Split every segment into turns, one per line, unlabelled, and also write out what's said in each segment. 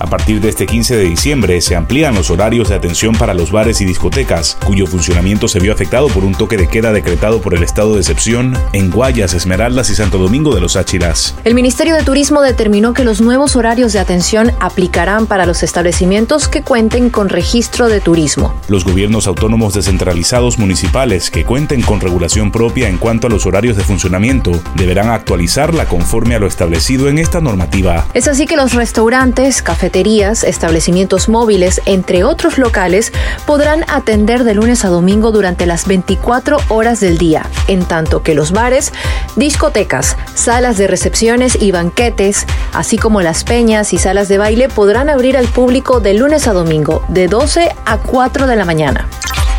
A partir de este 15 de diciembre se amplían los horarios de atención para los bares y discotecas, cuyo funcionamiento se vio afectado por un toque de queda decretado por el estado de excepción en Guayas, Esmeraldas y Santo Domingo de los Áchilas.
El Ministerio de Turismo determinó que los nuevos horarios de atención aplicarán para los establecimientos que cuenten con registro de turismo.
Los gobiernos autónomos descentralizados municipales que cuenten con regulación propia en cuanto a los horarios de funcionamiento deberán actualizarla conforme a lo establecido en esta normativa.
Es así que los restaurantes, cafeterías, establecimientos móviles, entre otros locales, podrán atender de lunes a domingo durante las 24 horas del día, en tanto que los bares, discotecas, salas de recepciones y banquetes, así como las peñas y salas de baile podrán abrir al público de lunes a domingo, de 12 a 4 de la mañana.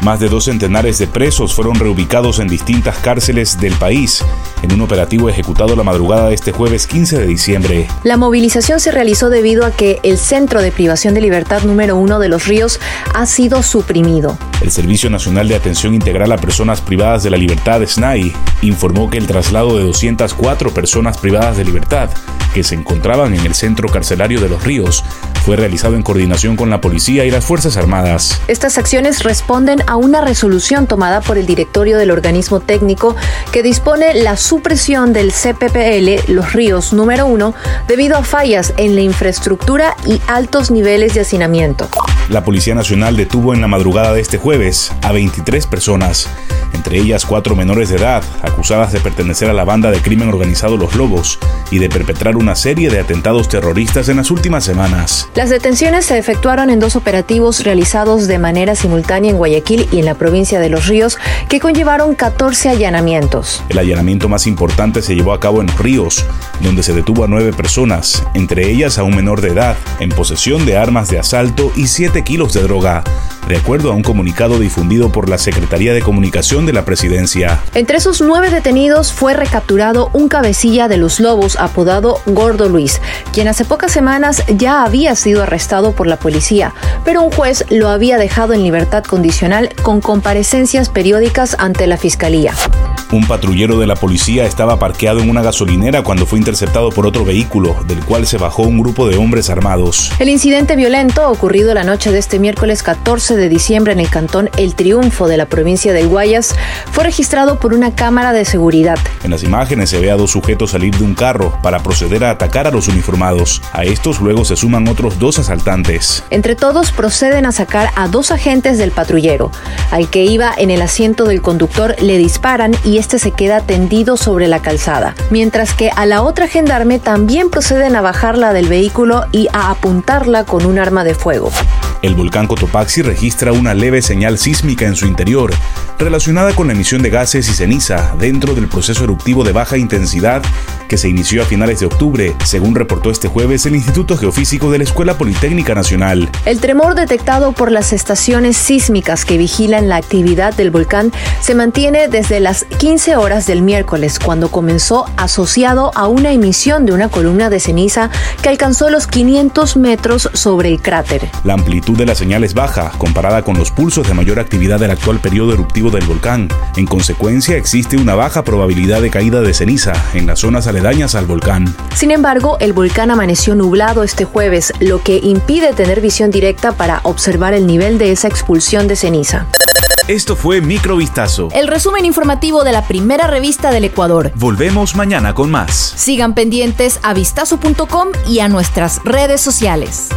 Más de dos centenares de presos fueron reubicados en distintas cárceles del país en un operativo ejecutado la madrugada de este jueves 15 de diciembre.
La movilización se realizó debido a que el Centro de Privación de Libertad número uno de Los Ríos ha sido suprimido.
El Servicio Nacional de Atención Integral a Personas Privadas de la Libertad, SNAI, informó que el traslado de 204 personas privadas de libertad que se encontraban en el centro carcelario de Los Ríos fue realizado en coordinación con la policía y las Fuerzas Armadas.
Estas acciones responden a una resolución tomada por el directorio del organismo técnico que dispone la supresión del CPPL Los Ríos número 1 debido a fallas en la infraestructura y altos niveles de hacinamiento.
La Policía Nacional detuvo en la madrugada de este jueves a 23 personas entre ellas cuatro menores de edad, acusadas de pertenecer a la banda de crimen organizado Los Lobos y de perpetrar una serie de atentados terroristas en las últimas semanas.
Las detenciones se efectuaron en dos operativos realizados de manera simultánea en Guayaquil y en la provincia de Los Ríos, que conllevaron 14 allanamientos.
El allanamiento más importante se llevó a cabo en Los Ríos, donde se detuvo a nueve personas, entre ellas a un menor de edad, en posesión de armas de asalto y 7 kilos de droga de acuerdo a un comunicado difundido por la Secretaría de Comunicación de la Presidencia.
Entre esos nueve detenidos fue recapturado un cabecilla de los lobos apodado Gordo Luis, quien hace pocas semanas ya había sido arrestado por la policía, pero un juez lo había dejado en libertad condicional con comparecencias periódicas ante la Fiscalía.
Un patrullero de la policía estaba parqueado en una gasolinera cuando fue interceptado por otro vehículo, del cual se bajó un grupo de hombres armados.
El incidente violento ocurrido la noche de este miércoles 14 de diciembre en el cantón El Triunfo de la provincia de Guayas fue registrado por una cámara de seguridad.
En las imágenes se ve a dos sujetos salir de un carro para proceder a atacar a los uniformados. A estos luego se suman otros dos asaltantes.
Entre todos proceden a sacar a dos agentes del patrullero. Al que iba en el asiento del conductor le disparan y este se queda tendido sobre la calzada, mientras que a la otra gendarme también proceden a bajarla del vehículo y a apuntarla con un arma de fuego.
El volcán Cotopaxi registra una leve señal sísmica en su interior, relacionada con la emisión de gases y ceniza dentro del proceso eruptivo de baja intensidad que se inició a finales de octubre, según reportó este jueves el Instituto Geofísico de la Escuela Politécnica Nacional.
El tremor detectado por las estaciones sísmicas que vigilan la actividad del volcán se mantiene desde las 15 horas del miércoles, cuando comenzó asociado a una emisión de una columna de ceniza que alcanzó los 500 metros sobre el cráter.
La amplitud de la señal es baja comparada con los pulsos de mayor actividad del actual periodo eruptivo del volcán. En consecuencia, existe una baja probabilidad de caída de ceniza en las zonas aledañas al volcán.
Sin embargo, el volcán amaneció nublado este jueves, lo que impide tener visión directa para observar el nivel de esa expulsión de ceniza.
Esto fue Microvistazo.
El resumen informativo de la primera revista del Ecuador.
Volvemos mañana con más.
Sigan pendientes a vistazo.com y a nuestras redes sociales.